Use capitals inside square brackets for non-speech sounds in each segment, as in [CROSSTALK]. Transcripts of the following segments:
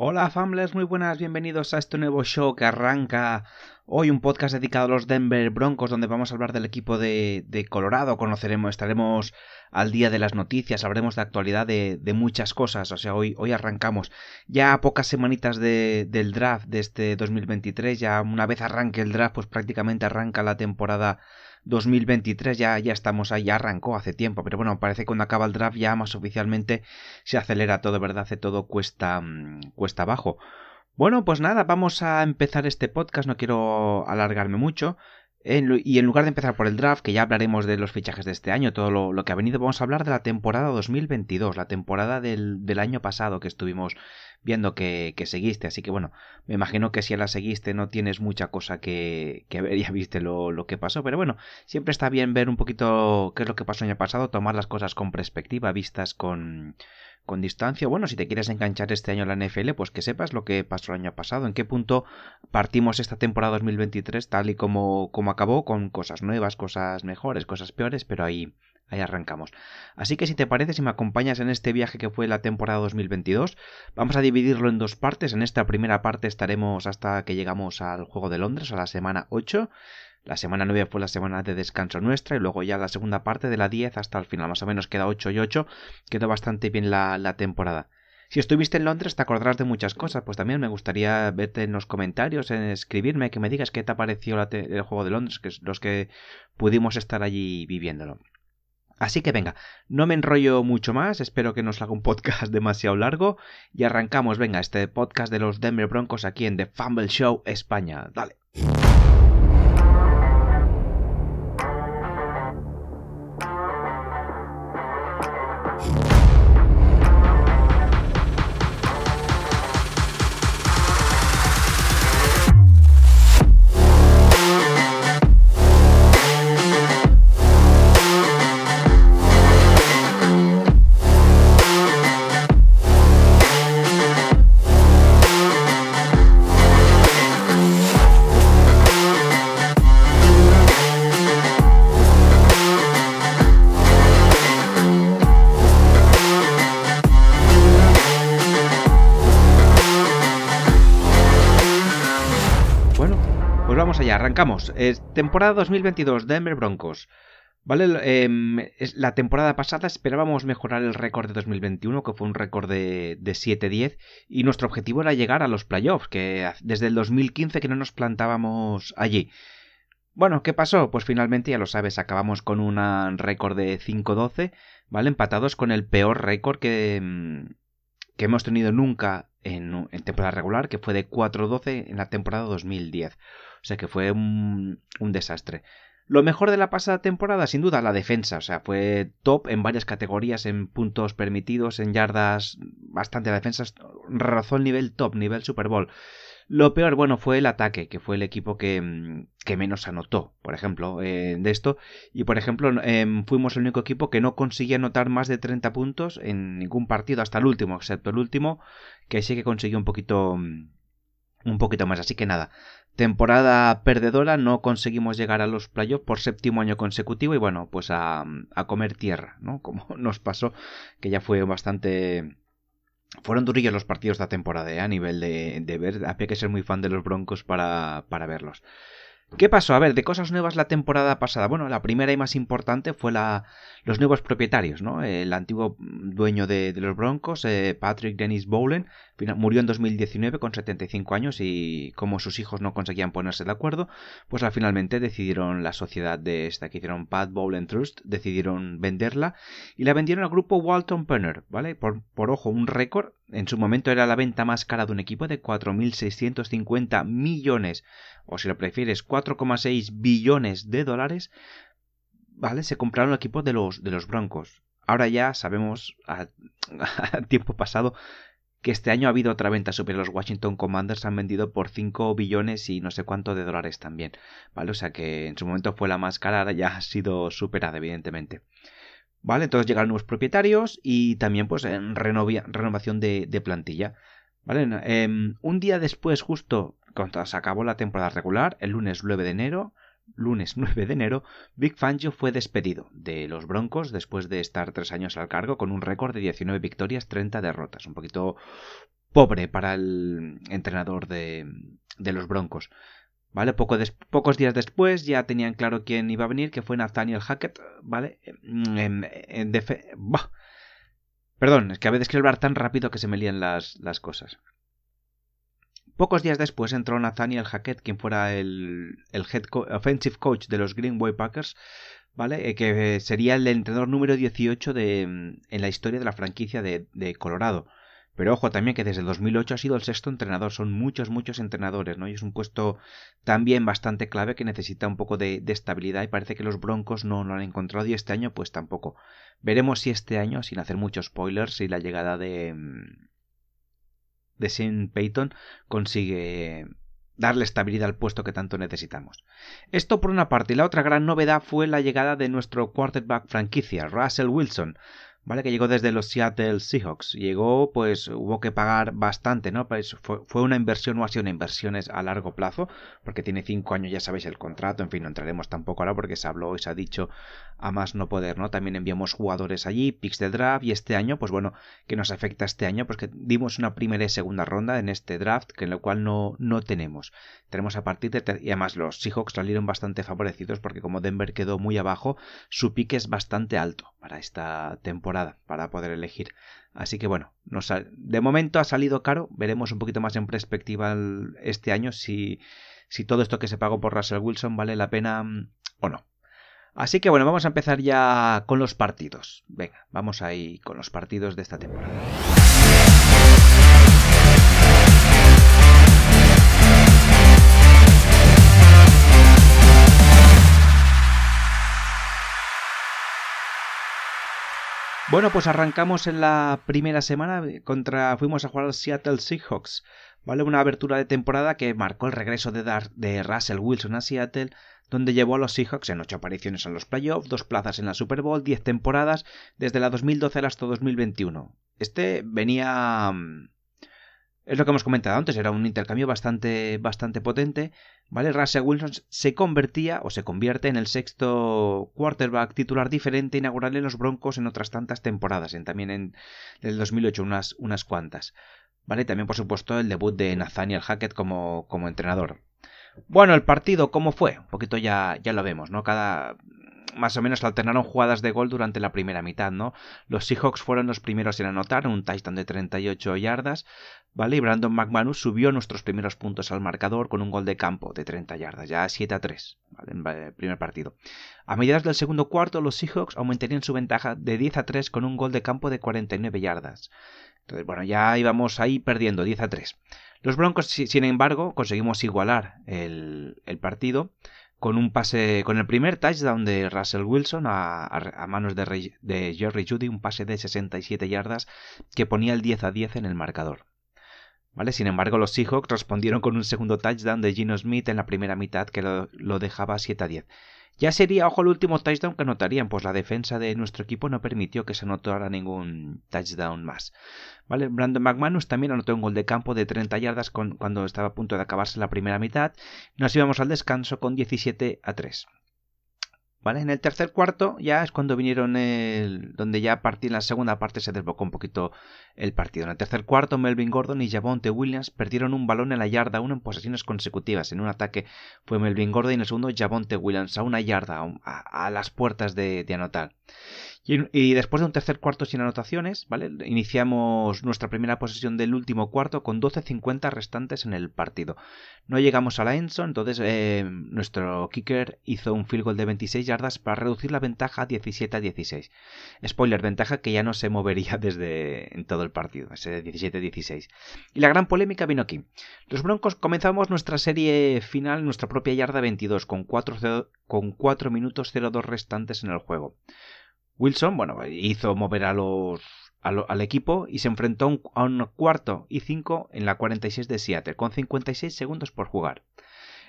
Hola Famblers, muy buenas, bienvenidos a este nuevo show que arranca hoy un podcast dedicado a los Denver Broncos donde vamos a hablar del equipo de, Colorado, conoceremos, estaremos al día de las noticias, hablaremos de actualidad de, muchas cosas, o sea, hoy, hoy arrancamos. Ya a pocas semanitas del draft de este 2023, ya una vez arranque el draft pues prácticamente arranca la temporada 2023 ya, ya estamos ahí, ya arrancó hace tiempo, pero bueno, parece que cuando acaba el draft ya más oficialmente se acelera todo, ¿verdad? Hace todo cuesta, mm, cuesta abajo. Bueno, pues nada, vamos a empezar este podcast, no quiero alargarme mucho. y en lugar de empezar por el draft, que ya hablaremos de los fichajes de este año, todo lo, que ha venido, vamos a hablar de la temporada 2022, la temporada del, del año pasado que estuvimos viendo que, seguiste. Así que bueno, me imagino que si la seguiste no tienes mucha cosa que, que ver, [LAUGHS] ya viste lo, lo, que pasó. Pero bueno, siempre está bien ver un poquito qué es lo que pasó el año pasado, tomar las cosas con perspectiva, vistas con, con distancia. Bueno, si te quieres enganchar este año la NFL, pues que sepas lo que pasó el año pasado, en qué punto partimos esta temporada 2023 tal y como, como acabó, con cosas nuevas, cosas mejores, cosas peores, pero ahí, Ahí arrancamos. Así que si te parece, si me acompañas en este viaje que fue la temporada 2022, vamos a dividirlo en dos partes. En esta primera parte estaremos hasta que llegamos al Juego de Londres, a la semana 8. La semana 9 fue la semana de descanso nuestra y luego ya la segunda parte de la 10 hasta el final. Más o menos queda 8 y 8. Quedó bastante bien la, temporada. Si estuviste en Londres te acordarás de muchas cosas, pues también me gustaría verte en los comentarios, en escribirme, que me digas qué te pareció el juego de Londres, que es los que pudimos estar allí viviéndolo. Así que venga, no me enrollo mucho más, espero que no os haga un podcast [LAUGHS] demasiado largo y arrancamos, venga, este podcast de los Denver Broncos aquí en The Fumble Show España. Dale. Arrancamos. temporada 2022, Denver Broncos. ¿Vale? Em, la temporada pasada esperábamos mejorar el récord de 2021, que fue un récord de, de 7-10, y nuestro objetivo era llegar a los playoffs, que desde el 2015 que no nos plantábamos allí. Bueno, ¿qué pasó? Pues finalmente, ya lo sabes, acabamos con un récord de 5-12, ¿vale? Empatados con el peor récord que, em, que hemos tenido nunca en, temporada regular, que fue de 4-12 en la temporada 2010. O sea que fue un, desastre. Lo mejor de la pasada temporada, sin duda, la defensa. O sea, fue top en varias categorías, en puntos permitidos, en yardas, bastante defensas. Razó el nivel top, nivel Super Bowl. Lo peor, bueno, fue el ataque, que fue el equipo que, que menos anotó, por ejemplo, eh, de esto. Y, por ejemplo, em, fuimos el único equipo que no conseguía anotar más de 30 puntos en ningún partido, hasta el último, excepto el último, que sí que consiguió un poquito, un poquito más. Así que nada, temporada perdedora, no conseguimos llegar a los playoffs por séptimo año consecutivo y bueno, pues a, a comer tierra, ¿no? [LAUGHS] Como nos pasó, que ya fue bastante... Fueron durillos los partidos de la temporada, ¿eh? a nivel de, de ver, había que ser muy fan de los Broncos para, para verlos. ¿Qué pasó? A ver, de cosas nuevas la temporada pasada. Bueno, la primera y más importante fue la, los nuevos propietarios, ¿no? El antiguo dueño de, los Broncos, eh, Patrick Dennis Bowlen, murió en 2019 con 75 años y como sus hijos no conseguían ponerse de acuerdo, pues al finalmente decidieron la sociedad de esta que hicieron Pat Bowlen Trust, decidieron venderla y la vendieron al grupo Walton Penner, ¿vale? Por, por ojo, un récord. En su momento era la venta más cara de un equipo de 4.650 millones, o si lo prefieres, 4,6 billones de dólares, ¿vale? Se compraron el equipo de los, de los Broncos. Ahora ya sabemos, a [LAUGHS] tiempo pasado, que este año ha habido otra venta superior. Los Washington Commanders han vendido por 5 billones y no sé cuánto de dólares también. ¿Vale? O sea que en su momento fue la más cara, ahora ya ha sido superada, evidentemente. ¿Vale? Entonces llegaron nuevos propietarios y también pues en renovación de, plantilla. ¿Vale? Em, un día después, justo cuando se acabó la temporada regular, el lunes 9 de enero, lunes 9 de enero, Big Fangio fue despedido de los Broncos después de estar tres años al cargo con un récord de 19 victorias, 30 derrotas. Un poquito pobre para el entrenador de, de los Broncos. ¿Vale? Poco pocos días después ya tenían claro quién iba a venir, que fue Nathaniel Hackett, ¿vale? En, en Perdón, es que a veces quiero hablar tan rápido que se me lían las, las cosas. Pocos días después entró Nathaniel Hackett, quien fuera el, el head offensive coach de los Green Bay Packers, ¿vale? Eh, que sería el entrenador número 18 de, en la historia de la franquicia de, de Colorado. Pero ojo también que desde el 2008 ha sido el sexto entrenador, son muchos, muchos entrenadores, ¿no? Y es un puesto también bastante clave que necesita un poco de, estabilidad y parece que los Broncos no lo han encontrado y este año pues tampoco. Veremos si este año, sin hacer muchos spoilers, si la llegada de de Sean Payton consigue darle estabilidad al puesto que tanto necesitamos. Esto por una parte, y la otra gran novedad fue la llegada de nuestro quarterback franquicia, Russell Wilson, ¿vale? Que llegó desde los Seattle Seahawks. Llegó, pues hubo que pagar bastante, ¿no? Pues fue, una inversión o ha sido una inversión a largo plazo, porque tiene cinco años, ya sabéis, el contrato, en fin, no entraremos tampoco ahora porque se habló y se ha dicho a más no poder, ¿no? También enviamos jugadores allí, picks de draft, y este año, pues bueno, que nos afecta este año, porque dimos una primera y segunda ronda en este draft, que en lo cual no, no tenemos. Tenemos a partir de... Y además los Seahawks salieron bastante favorecidos porque como Denver quedó muy abajo, su pick es bastante alto para esta temporada, para poder elegir. Así que bueno, de momento ha salido caro, veremos un poquito más en perspectiva este año si, si todo esto que se pagó por Russell Wilson vale la pena mm, o no. Así que bueno, vamos a empezar ya con los partidos. Venga, vamos ahí con los partidos de esta temporada. Bueno, pues arrancamos en la primera semana contra fuimos a jugar al Seattle Seahawks, ¿vale? Una abertura de temporada que marcó el regreso de, de Russell Wilson a Seattle, donde llevó a los Seahawks en ocho apariciones en los playoffs, dos plazas en la Super Bowl, diez temporadas desde la 2012 hasta 2021. Este venía mm, es lo que hemos comentado antes, era un intercambio bastante, bastante potente, ¿vale? Russell Wilson se convertía o se convierte en el sexto quarterback titular diferente inaugural en los Broncos en otras tantas temporadas, en, también en el 2008 unas, unas cuantas, ¿vale? También, por supuesto, el debut de Nathaniel Hackett como, como entrenador. Bueno, el partido, ¿cómo fue? Un poquito ya, ya lo vemos, ¿no? Cada, más o menos alternaron jugadas de gol durante la primera mitad, ¿no? Los Seahawks fueron los primeros en anotar, un touchdown de 38 yardas, ¿vale? Y Brandon McManus subió nuestros primeros puntos al marcador con un gol de campo de 30 yardas, ya 7 a 3, ¿vale? En el primer partido. A mediados del segundo cuarto, los Seahawks aumentarían su ventaja de 10 a 3 con un gol de campo de 49 yardas. Entonces, bueno, ya íbamos ahí perdiendo 10 a 3. Los Broncos, sin embargo, conseguimos igualar el partido con un pase, con el primer touchdown de Russell Wilson a, manos de, Jerry Judy, un pase de 67 yardas que ponía el 10 a 10 en el marcador. ¿Vale? Sin embargo, los Seahawks respondieron con un segundo touchdown de Gino Smith en la primera mitad que lo, lo dejaba 7 a 10. Ya sería, ojo, el último touchdown que anotarían, pues la defensa de nuestro equipo no permitió que se anotara ningún touchdown más. ¿Vale? Brandon McManus también anotó un gol de campo de 30 yardas cuando estaba a punto de acabarse la primera mitad. Nos íbamos al descanso con 17 a 3. En el tercer cuarto ya es cuando vinieron el, donde ya a en la segunda parte se desbocó un poquito el partido. En el tercer cuarto Melvin Gordon y Javonte Williams perdieron un balón en la yarda uno en posesiones consecutivas. En un ataque fue Melvin Gordon y en el segundo Javonte Williams a una yarda a, las puertas de anotar. Y, después de un tercer cuarto sin anotaciones, ¿vale? Iniciamos nuestra primera posesión del último cuarto con 12.50 restantes en el partido. No llegamos a la Enson, entonces eh, nuestro kicker hizo un field goal de 26 yardas para reducir la ventaja a 17 a 16. Spoiler, ventaja que ya no se movería [LAUGHS] desde en todo el partido, ese 17-16. Y la gran polémica vino aquí. Los Broncos comenzamos nuestra serie final nuestra propia yarda 22 con 4, con 4 minutos 02 restantes en el juego. Wilson, bueno, hizo mover a los, al equipo y se enfrentó a un cuarto y cinco en la 46 de Seattle, con 56 segundos por jugar.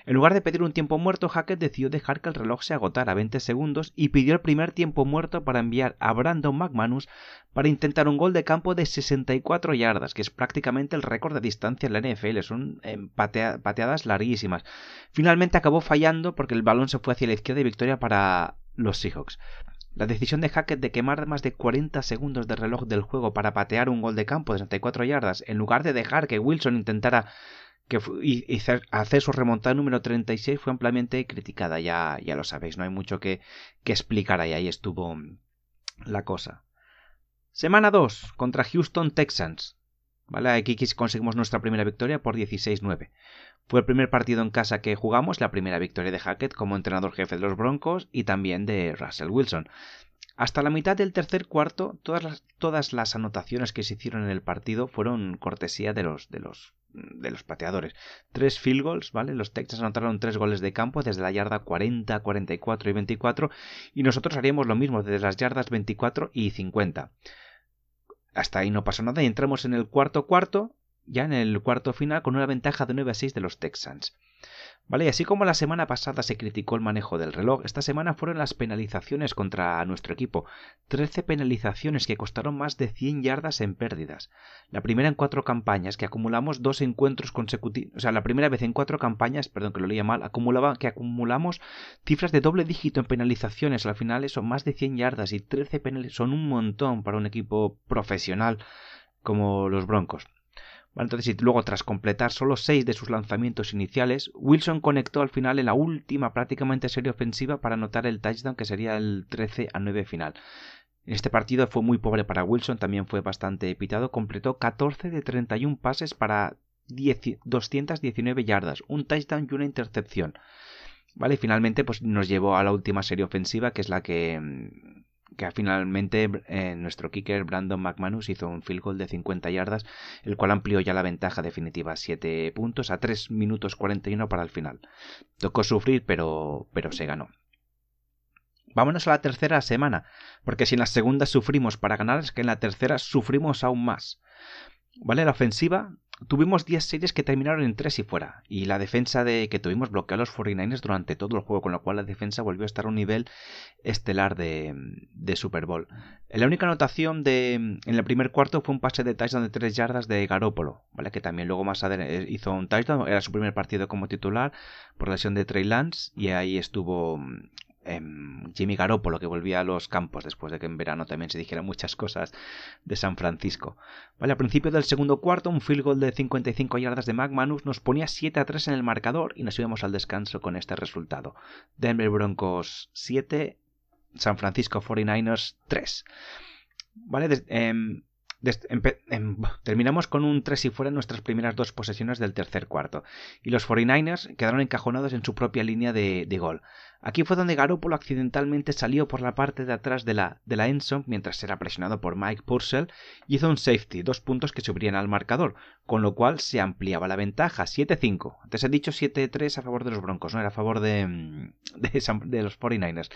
En lugar de pedir un tiempo muerto, Hackett decidió dejar que el reloj se agotara a 20 segundos y pidió el primer tiempo muerto para enviar a Brandon McManus para intentar un gol de campo de 64 yardas, que es prácticamente el récord de distancia en la NFL. Son eh, pateadas larguísimas. Finalmente acabó fallando porque el balón se fue hacia la izquierda y victoria para los Seahawks. La decisión de Hackett de quemar más de 40 segundos de reloj del juego para patear un gol de campo de 64 yardas, en lugar de dejar que Wilson intentara que hacer su remontada número 36 fue ampliamente criticada, ya, ya lo sabéis, no hay mucho que, que explicar ahí, ahí estuvo la cosa. Semana 2 contra Houston Texans. ¿Vale? Aquí conseguimos nuestra primera victoria por 16-9. Fue el primer partido en casa que jugamos, la primera victoria de Hackett como entrenador jefe de los Broncos y también de Russell Wilson. Hasta la mitad del tercer cuarto, todas las, anotaciones que se hicieron en el partido fueron cortesía de los, de los, pateadores. Tres field goals, ¿vale? Los Texans anotaron tres goles de campo desde la yarda 40, 44 y 24 y nosotros haríamos lo mismo desde las yardas 24 y 50. Hasta ahí no pasó nada y entramos en el cuarto cuarto, ya en el cuarto final, con una ventaja de 9 a 6 de los Texans. Vale, y así como la semana pasada se criticó el manejo del reloj, esta semana fueron las penalizaciones contra nuestro equipo. 13 penalizaciones que costaron más de 100 yardas en pérdidas. La primera en cuatro campañas, que acumulamos dos encuentros consecutivos. O sea, la primera vez en cuatro campañas, perdón que lo leía mal, acumulaba, que acumulamos cifras de doble dígito en penalizaciones. Al final son más de 100 yardas y 13 penalizaciones son un montón para un equipo profesional como los Broncos entonces, luego, tras completar solo seis de sus lanzamientos iniciales, Wilson conectó al final en la última prácticamente serie ofensiva para anotar el touchdown que sería el 13 a 9 final. Este partido fue muy pobre para Wilson, también fue bastante pitado, completó 14 de 31 pases para 219 yardas, un touchdown y una intercepción. Vale, y finalmente pues nos llevó a la última serie ofensiva, que es la que mm, que finalmente eh, nuestro kicker Brandon McManus hizo un field goal de 50 yardas, el cual amplió ya la ventaja definitiva a 7 puntos a 3 minutos 41 para el final. Tocó sufrir, pero, pero se ganó. Vámonos a la tercera semana, porque si en la segunda sufrimos para ganar, es que en la tercera sufrimos aún más. ¿Vale? La ofensiva Tuvimos 10 series que terminaron en 3 y fuera, y la defensa de que tuvimos bloqueó a los 49ers durante todo el juego, con lo cual la defensa volvió a estar a un nivel estelar de, Super Bowl. La única anotación de, en el primer cuarto fue un pase de touchdown de 3 yardas de Garópolo, ¿vale? que también luego más adelante hizo un touchdown, era su primer partido como titular por lesión de Trey Lance, y ahí estuvo Jimmy Garoppolo que volvía a los campos después de que en verano también se dijeran muchas cosas de San Francisco. Vale, al principio del segundo cuarto, un field goal de 55 yardas de McManus nos ponía 7 a 3 en el marcador y nos íbamos al descanso con este resultado. Denver Broncos 7, San Francisco 49ers 3. Vale, em, Em, terminamos con un 3 y fuera en nuestras primeras dos posesiones del tercer cuarto, y los 49ers quedaron encajonados en su propia línea de, gol. Aquí fue donde Garoppolo accidentalmente salió por la parte de atrás de la, de la endzone mientras era presionado por Mike Purcell y hizo un safety, dos puntos que subirían al marcador, con lo cual se ampliaba la ventaja, 7-5. Antes he dicho 7-3 a favor de los Broncos, no era a favor de, de, de los 49ers.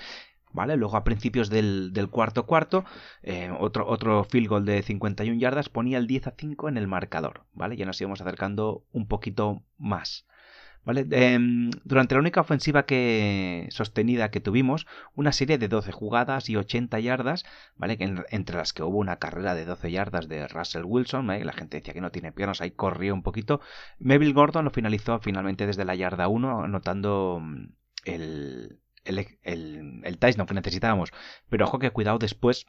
¿Vale? Luego a principios del, cuarto cuarto, eh, otro, otro field goal de 51 yardas ponía el 10 a 5 en el marcador, ¿vale? Ya nos íbamos acercando un poquito más. ¿Vale? Em, durante la única ofensiva que sostenida que tuvimos, una serie de 12 jugadas y 80 yardas, ¿vale? entre las que hubo una carrera de 12 yardas de Russell Wilson, La gente decía que no tiene piernas, ahí corrió un poquito. Melville Gordon lo finalizó finalmente desde la yarda 1, anotando mm, el, el, el, el touchdown que necesitábamos. Pero ojo que cuidado después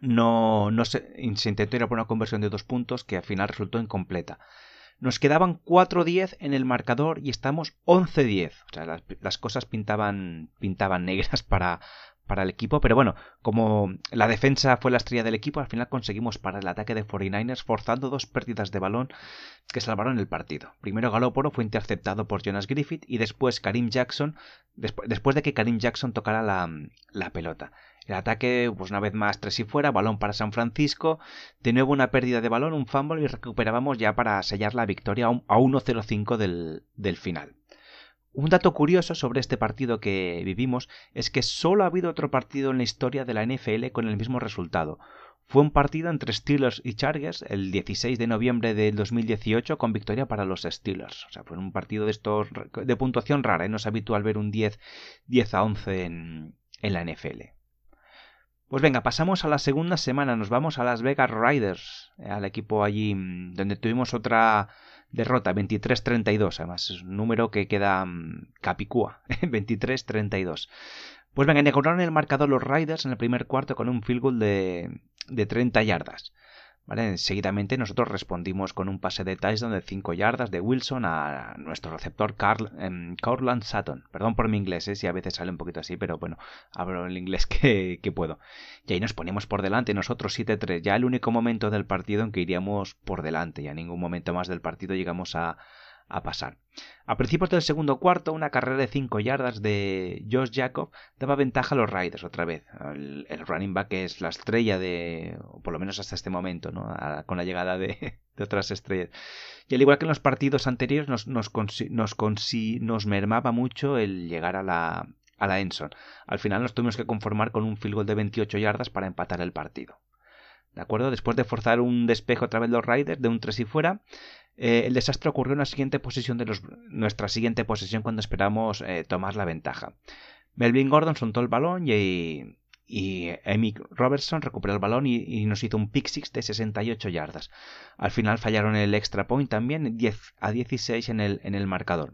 no, no se, se, intentó ir a por una conversión de dos puntos que al final resultó incompleta. Nos quedaban 4-10 en el marcador y estamos 11-10. O sea, las, las, cosas pintaban, pintaban negras [LAUGHS] para, para el equipo, pero bueno, como la defensa fue la estrella del equipo, al final conseguimos parar el ataque de 49ers forzando dos pérdidas de balón que salvaron el partido. Primero Galoporo fue interceptado por Jonas Griffith y después Karim Jackson, después de que Karim Jackson tocara la, la pelota. El ataque, pues una vez más, tres y fuera, balón para San Francisco, de nuevo una pérdida de balón, un fumble y recuperábamos ya para sellar la victoria a 1-0-5 del, del final. Un dato curioso sobre este partido que vivimos es que solo ha habido otro partido en la historia de la NFL con el mismo resultado. Fue un partido entre Steelers y Chargers el 16 de noviembre del 2018 con victoria para los Steelers. O sea, fue un partido de estos de puntuación rara, y no es habitual ver un 10, 10 a 11 en, en la NFL. Pues venga, pasamos a la segunda semana, nos vamos a Las Vegas Riders, al equipo allí mm, donde tuvimos otra derrota, 23-32, además es un número que queda mm, capicúa, [LAUGHS] 23-32. Pues venga, inauguraron el marcador los Riders en el primer cuarto con un field goal de, de 30 yardas. ¿Vale? Seguidamente nosotros respondimos con un pase de touchdown de 5 yardas de Wilson a nuestro receptor Carl, eh, Sutton. Perdón por mi inglés, ¿eh? si a veces sale un poquito así, pero bueno, hablo el inglés [LAUGHS] que, que puedo. Y ahí nos ponemos por delante, nosotros 7-3, ya el único momento del partido en que iríamos por delante, ya en ningún momento más del partido llegamos a, a pasar. A principios del segundo cuarto, una carrera de 5 yardas de Josh Jacob daba ventaja a los Riders otra vez. El, running back es la estrella de, por lo menos hasta este momento, ¿no? con la llegada [LAUGHS] de, otras estrellas. Y al igual que en los partidos anteriores, nos, nos, nos, nos mermaba mucho el llegar a la, a la Enson. Al final nos tuvimos que conformar con un field goal de 28 yardas para empatar el partido. ¿De acuerdo? Después de forzar un despejo otra vez los Riders de un 3 y fuera, eh, el desastre ocurrió en la siguiente posesión de los, nuestra siguiente posesión cuando esperamos eh, tomar la ventaja. Melvin Gordon soltó el balón y, y Robertson recuperó el balón y, nos hizo un pick six de 68 yardas. Al final fallaron el extra point también 10 a 16 en el, en el marcador.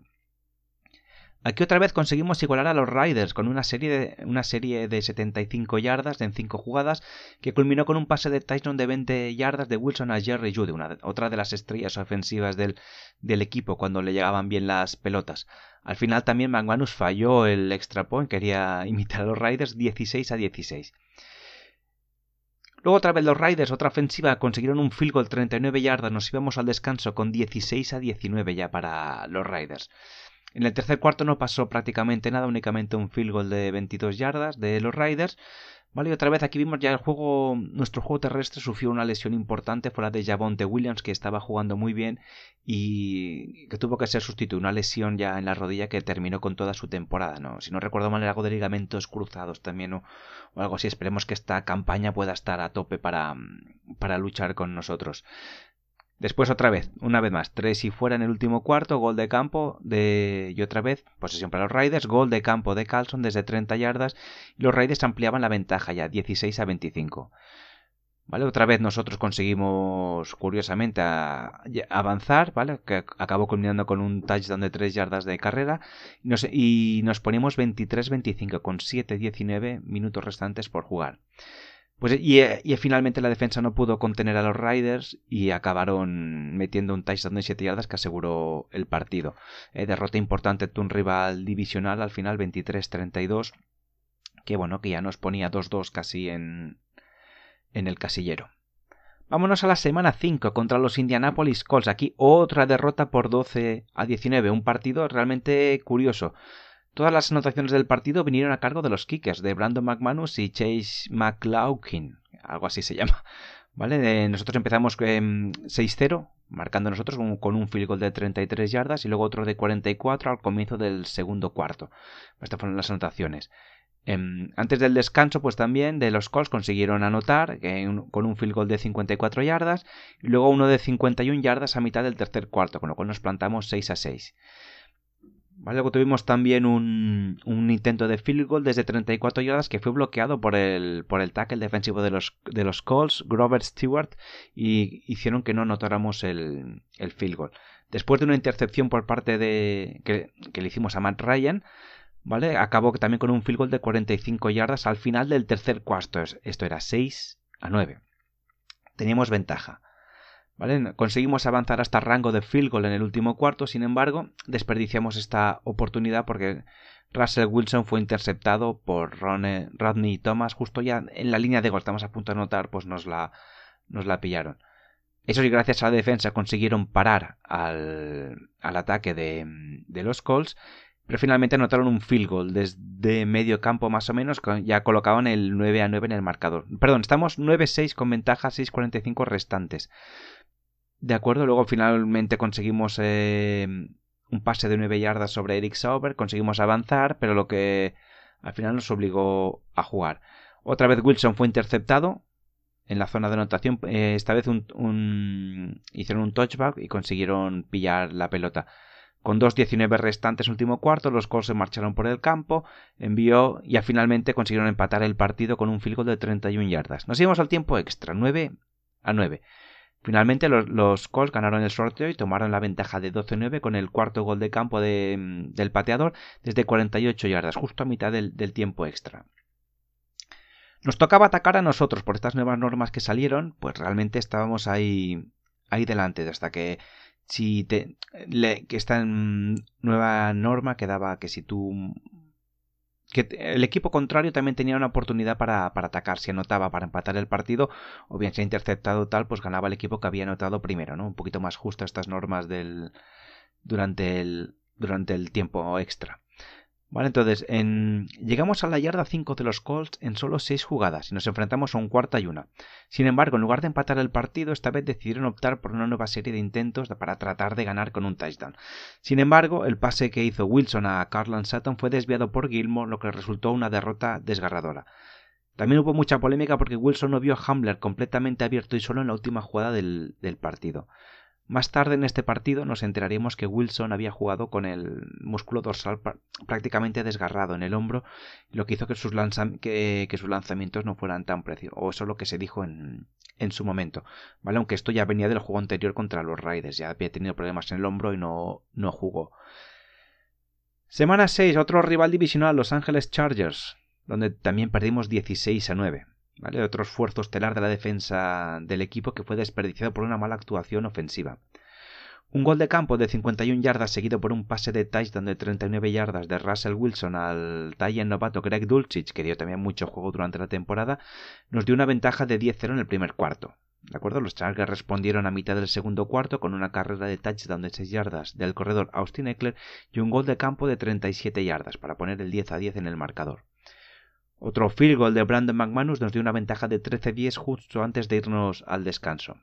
Aquí otra vez conseguimos igualar a los Riders con una serie de, una serie de 75 yardas en 5 jugadas que culminó con un pase de touchdown de 20 yardas de Wilson a Jerry Judy, una, otra de las estrellas ofensivas del, del, equipo cuando le llegaban bien las pelotas. Al final también McManus falló el extra point, quería [LAUGHS] imitar a los Riders 16 a 16. Luego otra vez los Riders, otra ofensiva, consiguieron un field goal 39 yardas, nos íbamos al descanso con 16 a 19 ya para los Riders. En el tercer cuarto no pasó prácticamente nada, únicamente un field goal de 22 yardas de los Riders. Vale, y otra vez aquí vimos ya el juego, nuestro juego terrestre sufrió una lesión importante fuera de Javonte Williams que estaba jugando muy bien y que tuvo que ser sustituido, una lesión ya en la rodilla que terminó con toda su temporada, ¿no? Si no recuerdo mal era algo de ligamentos cruzados también o, o algo así, esperemos que esta campaña pueda estar a tope para, para luchar con nosotros. Después otra vez, una vez más, tres y fuera en el último cuarto, gol de campo de... y otra vez, posesión para los Raiders, gol de campo de Carlson desde 30 yardas y los Raiders ampliaban la ventaja ya, 16 a 25. ¿Vale? Otra vez nosotros conseguimos, curiosamente, avanzar, ¿vale? Que acabó culminando con un touchdown de 3 yardas de carrera y nos, y nos ponemos 23-25 con 7-19 minutos restantes por jugar. Pues y, y, finalmente la defensa no pudo contener a los Riders y acabaron metiendo un touchdown de 7 yardas que aseguró el partido. Eh, derrota importante de un rival divisional al final 23-32 que bueno, que ya nos ponía 2-2 casi en, en el casillero. Vámonos a la semana 5 contra los Indianapolis Colts. Aquí otra derrota por 12 a 19. Un partido realmente curioso. Todas las anotaciones del partido vinieron a cargo de los kickers, de Brandon McManus y Chase McLaughlin, algo así se llama. ¿Vale? nosotros empezamos 6-0, em, marcando nosotros con un field goal de 33 yardas y luego otro de 44 al comienzo del segundo cuarto. Estas fueron las anotaciones. Em, antes del descanso, pues también de los Colts consiguieron anotar con un field goal de 54 yardas y luego uno de 51 yardas a mitad del tercer cuarto, con lo cual nos plantamos 6 a 6. Luego tuvimos también un, intento de field goal desde 34 yardas que fue bloqueado por el, por el tackle defensivo de los, de los Colts, Grover Stewart, y hicieron que no notáramos el, el field goal. Después de una intercepción por parte de que, le hicimos a Matt Ryan, ¿vale? Acabó también con un field goal de 45 yardas al final del tercer cuarto. Esto era 6 a 9. Teníamos ventaja. Conseguimos avanzar hasta rango de field goal en el último cuarto, sin embargo, desperdiciamos esta oportunidad porque Russell Wilson fue interceptado por Rodney Thomas justo ya en la línea de gol. Estamos a punto de anotar, pues nos la, nos la pillaron. Eso sí, gracias a la defensa consiguieron parar al, al ataque de, de, los Colts, pero finalmente anotaron un field goal desde medio campo más o menos, ya colocaban el 9 a 9 en el marcador. Perdón, estamos 9-6 con ventaja 6-45 restantes. De acuerdo, luego finalmente conseguimos eh, un pase de 9 yardas sobre Eric Sauber, conseguimos avanzar, pero lo que al final nos obligó a jugar. Otra vez Wilson fue interceptado en la zona de anotación, eh, esta vez un, hicieron un touchback y consiguieron pillar la pelota. Con 2.19 restantes último cuarto, los Colts se marcharon por el campo, envió y finalmente consiguieron empatar el partido con un field goal de 31 yardas. Nos íbamos al tiempo extra, 9 a 9. Finalmente los, Colts ganaron el sorteo y tomaron la ventaja de 12-9 con el cuarto gol de campo del pateador desde 48 yardas, justo a mitad del, tiempo extra. Nos tocaba atacar a nosotros por estas nuevas normas que salieron, pues realmente estábamos ahí, ahí delante, hasta que si te, que esta nueva norma quedaba que si tú que el equipo contrario también tenía una oportunidad para, para, atacar, si anotaba para empatar el partido, o bien si ha interceptado tal, pues ganaba el equipo que había anotado primero, ¿no? Un poquito más justo estas normas del durante el durante el tiempo extra. Vale, entonces en... llegamos a la yarda 5 de los Colts en solo 6 jugadas y nos enfrentamos a un cuarta y una. Sin embargo, en lugar de empatar el partido, esta vez decidieron optar por una nueva serie de intentos para tratar de ganar con un touchdown. Sin embargo, el pase que hizo Wilson a Carlan Sutton fue desviado por Gilmore, lo que resultó una derrota desgarradora. También hubo mucha polémica porque Wilson no vio a Hambler completamente abierto y solo en la última jugada del partido. Más tarde en este partido nos enteraríamos que Wilson había jugado con el músculo dorsal prácticamente desgarrado en el hombro, lo que hizo que sus, que, sus lanzamientos no fueran tan precisos, o eso es lo que se dijo en, en su momento, ¿vale? Aunque esto ya venía del juego anterior contra los Raiders, ya había tenido problemas en el hombro y no, no jugó. Semana 6, otro rival divisional, Los Angeles Chargers, donde también perdimos 16 a 9. Otro esfuerzo estelar de la defensa del equipo que fue desperdiciado por una mala actuación ofensiva. Un gol de campo de 51 yardas seguido por un pase de touchdown de 39 yardas de Russell Wilson al Tyen novato Greg Dulcich, que dio también mucho juego durante la temporada, nos dio una ventaja de 10-0 en el primer cuarto. ¿De acuerdo? Los Chargers respondieron a mitad del segundo cuarto con una carrera de touchdown de 6 yardas del corredor Austin Eckler y un gol de campo de 37 yardas para poner el 10 a 10 en el marcador. Otro field goal de Brandon McManus nos dio una ventaja de 13-10 justo antes de irnos al descanso.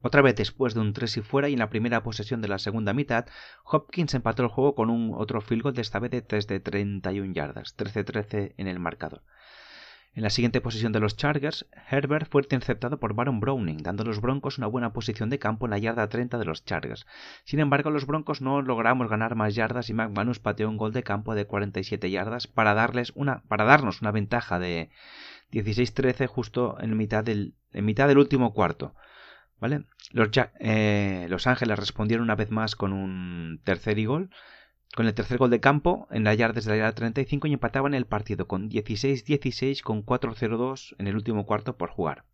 Otra vez después de un 3 y fuera y en la primera posesión de la segunda mitad, Hopkins empató el juego con un otro field goal de esta vez de 3 de 31 yardas, 13-13 en el marcador. En la siguiente posición de los Chargers, Herbert fue interceptado por Baron Browning, dando a los Broncos una buena posición de campo en la yarda 30 de los Chargers. Sin embargo, los Broncos no logramos ganar más yardas y McManus pateó un gol de campo de 47 yardas para, darles una, para darnos una ventaja de 16-13 justo en mitad, del, en mitad del último cuarto. ¿Vale? Los, eh, los Ángeles respondieron una vez más con un tercer y gol con el tercer gol de campo en la yarda desde la yarda 35 y empataban el partido con 16-16 con 4-0-2 en el último cuarto por jugar.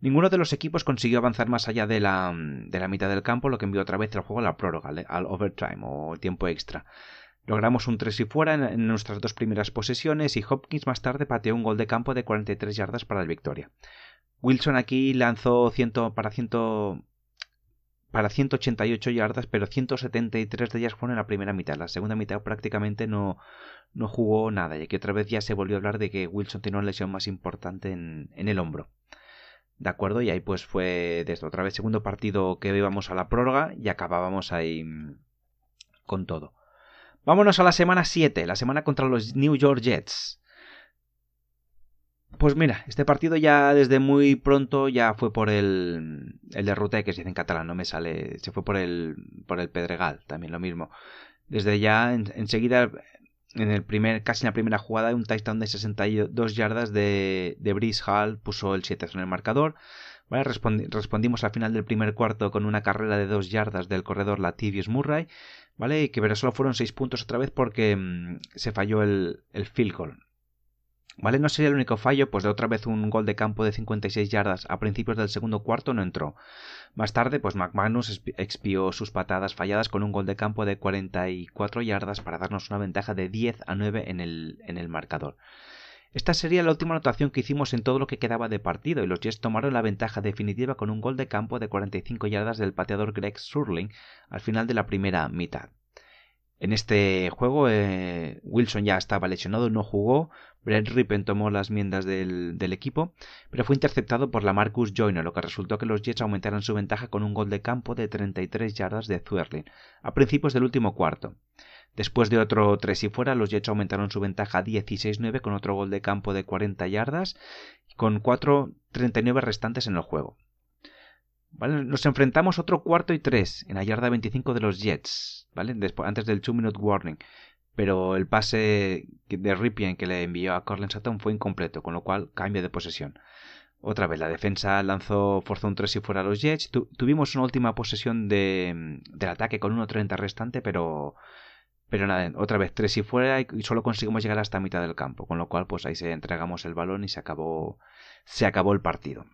Ninguno de los equipos consiguió avanzar más allá de la, de la mitad del campo, lo que envió otra vez el juego a la prórroga, al overtime o tiempo extra. Logramos un 3 y fuera en, nuestras dos primeras posesiones y Hopkins más tarde pateó un gol de campo de 43 yardas para la victoria. Wilson aquí lanzó 100 para 100, para 188 yardas, pero 173 de ellas fueron en la primera mitad. La segunda mitad prácticamente no, no jugó nada, y que otra vez ya se volvió a hablar de que Wilson tiene una lesión más importante en, en el hombro. ¿De acuerdo? Y ahí pues fue desde otra vez segundo partido que íbamos a la prórroga y acabábamos ahí con todo. Vámonos a la semana 7, la semana contra los New York Jets. Pues mira, este partido ya desde muy pronto ya fue por el, el derrote que se dice en catalán, no me sale, se fue por el, por el Pedregal, también lo mismo. Desde ya enseguida, en el primer, casi en la primera jugada, un touchdown de 62 yardas de, de Brice Hall puso el 7 en el marcador. ¿Vale? respondimos al final del primer cuarto con una carrera de 2 yardas del corredor Lativius Murray, ¿vale? Y que pero solo fueron 6 puntos otra vez porque mm, se falló el, el field goal. ¿Vale? No sería el único fallo, pues de otra vez un gol de campo de 56 yardas a principios del segundo cuarto no entró. Más tarde, pues McManus expió sus patadas falladas con un gol de campo de 44 yardas para darnos una ventaja de 10 a 9 en el, en el marcador. Esta sería la última anotación que hicimos en todo lo que quedaba de partido y los Jets tomaron la ventaja definitiva con un gol de campo de 45 yardas del pateador Greg Surling al final de la primera mitad. En este juego eh, Wilson ya estaba lesionado, no jugó. Brett Rippen tomó las miendas del, equipo, pero fue interceptado por la Marcus Joyner, lo que resultó que los Jets aumentaran su ventaja con un gol de campo de 33 yardas de Zuerlin a principios del último cuarto. Después de otro 3 y fuera, los Jets aumentaron su ventaja a 16-9 con otro gol de campo de 40 yardas, con 4.39 restantes en el juego. Nos enfrentamos otro cuarto y tres en la yarda 25 de los Jets, ¿vale? Después, antes del 2 minute warning. Pero el pase de Ripien que le envió a Corlin Sutton fue incompleto, con lo cual cambio de posesión. Otra vez, la defensa lanzó, forzó un 3 y fuera a los Jets. tuvimos una última posesión de, del ataque con 1.30 restante, pero, pero nada, otra vez 3 y fuera y solo conseguimos llegar hasta mitad del campo. Con lo cual, pues ahí se entregamos el balón y se acabó, se acabó el partido.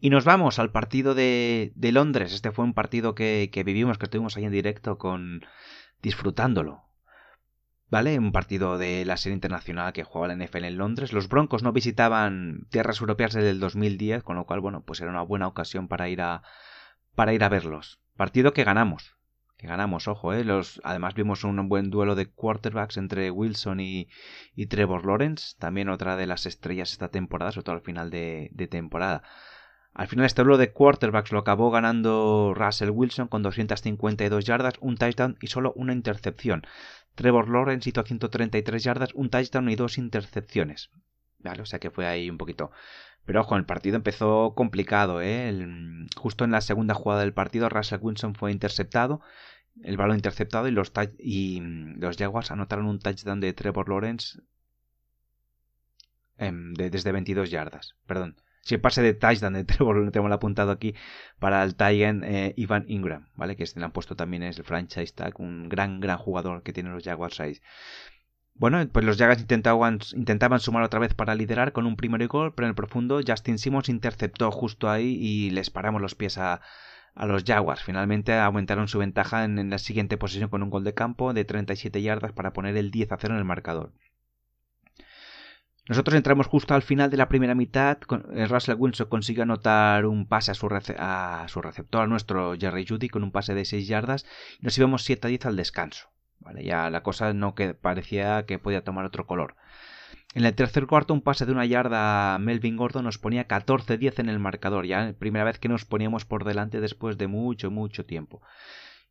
Y nos vamos al partido de, de Londres. Este fue un partido que, que vivimos, que estuvimos ahí en directo con disfrutándolo. ¿vale? Un partido de la serie internacional que jugaba la NFL en Londres. Los Broncos no visitaban tierras europeas desde el 2010, con lo cual, bueno, pues era una buena ocasión para ir a, para ir a verlos. Partido que ganamos. Que ganamos, ojo, ¿eh? Además vimos un buen duelo de quarterbacks entre Wilson y, y Trevor Lawrence. También otra de las estrellas esta temporada, sobre todo al final de temporada. Al final este duelo de quarterbacks lo acabó ganando Russell Wilson con 252 yardas, un touchdown y solo una intercepción. Trevor Lawrence hizo 133 yardas, un touchdown y dos intercepciones. ¿Vale? O sea que fue ahí un poquito. Pero ojo, el partido empezó complicado, ¿eh? justo en la segunda jugada del partido, Russell Wilson fue interceptado, el balón interceptado y los, y mm, los Jaguars anotaron un touchdown de Trevor Lawrence em, desde 22 yardas. Perdón, si pase de touchdown de Trevor, lo apuntado aquí para el Tigan eh, Ivan Ingram, ¿vale? Que este le han puesto también es el franchise tag, un gran, gran jugador que tienen los Jaguars ahí. Bueno, pues los Jaguars intentaban, sumar otra vez para liderar con un primer gol, pero en el profundo Justin Simmons interceptó justo ahí y les paramos los pies a, los Jaguars. Finalmente aumentaron su ventaja en, en, la siguiente posición con un gol de campo de 37 yardas para poner el 10 a 0 en el marcador. Nosotros entramos justo al final de la primera mitad. Eh, Russell Wilson consiguió anotar un pase a su, a su receptor, a nuestro Jerry Judy, con un pase de 6 yardas. Y nos íbamos 7 a 10 al descanso. ¿vale? Ya la cosa no que parecía que podía tomar otro color. En el tercer cuarto, un pase de una yarda a Melvin Gordon nos ponía 14-10 en el marcador. Ya primera vez que nos poníamos por delante después de mucho, mucho tiempo.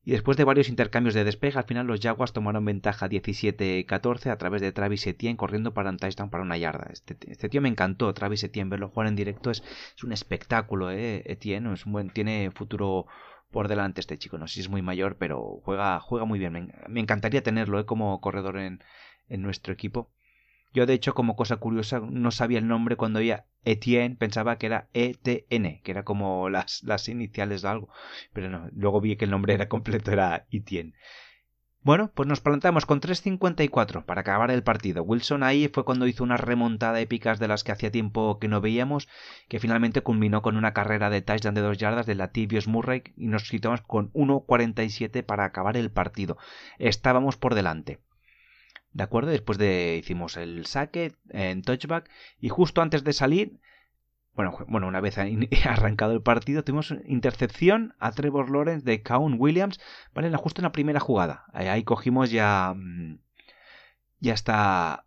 Y después de varios intercambios de despeje, al final los Jaguars tomaron ventaja 17-14 a través de Travis Etienne corriendo para un touchdown para una yarda. Este, este, tío me encantó, Travis Etienne, verlo jugar en directo es, es un espectáculo, ¿eh? Etienne, es un buen, tiene futuro por delante este chico. No sé si es muy mayor, pero juega, juega muy bien. Me, encantaría tenerlo ¿eh? como corredor en, en nuestro equipo. Yo, de hecho, como cosa curiosa, no sabía el nombre cuando oía Etienne, pensaba que era ETN, que era como las, las iniciales de algo. Pero no, luego vi que el nombre era completo, era Etienne. Bueno, pues nos plantamos con 3.54 para acabar el partido. Wilson ahí fue cuando hizo una remontada épicas de las que hacía tiempo que no veíamos, que finalmente culminó con una carrera de touchdown de dos yardas de la Tibios Murray y nos quitamos con 1.47 para acabar el partido. Estábamos por delante. ¿De acuerdo? Después de hicimos el saque en touchback y justo antes de salir, bueno, bueno una vez [LAUGHS] arrancado el partido, tuvimos intercepción a Trevor Lawrence de Kaun Williams, ¿vale? Justo en la primera jugada. Ahí cogimos ya... Mm, ya está...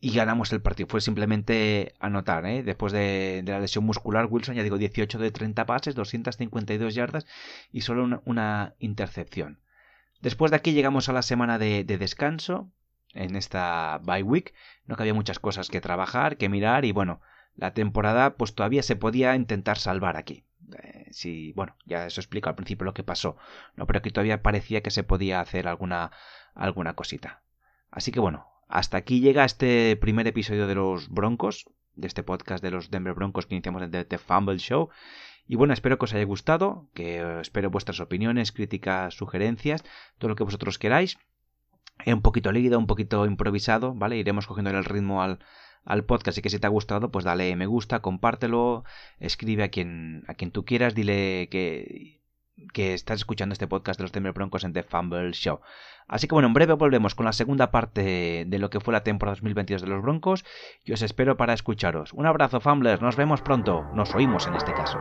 Y ganamos el partido. Fue simplemente anotar, ¿eh? Después de, la lesión muscular, Wilson ya digo 18 de 30 pases, 252 yardas y solo una, intercepción. Después de aquí llegamos a la semana de descanso en esta bye week, no que había muchas cosas que trabajar, que mirar y bueno, la temporada pues todavía se podía intentar salvar aquí. Eh, si, bueno, ya eso explico al principio lo que pasó, no, pero aquí todavía parecía que se podía hacer alguna alguna cosita. Así que bueno, hasta aquí llega este primer episodio de los Broncos, de este podcast de los Denver Broncos que iniciamos en The Fumble Show. Y bueno, espero que os haya gustado, que espero vuestras opiniones, críticas, sugerencias, todo lo que vosotros queráis un poquito líquido, un poquito improvisado, ¿vale? Iremos cogiendo el ritmo al, al podcast y que si te ha gustado, pues dale me gusta, compártelo, escribe a quien, a quien tú quieras, dile que, que estás escuchando este podcast de los Denver Broncos en The Fumble Show. Así que bueno, en breve volvemos con la segunda parte de lo que fue la temporada 2022 de los Broncos y os espero para escucharos. Un abrazo, Fumblers, nos vemos pronto, nos oímos en este caso.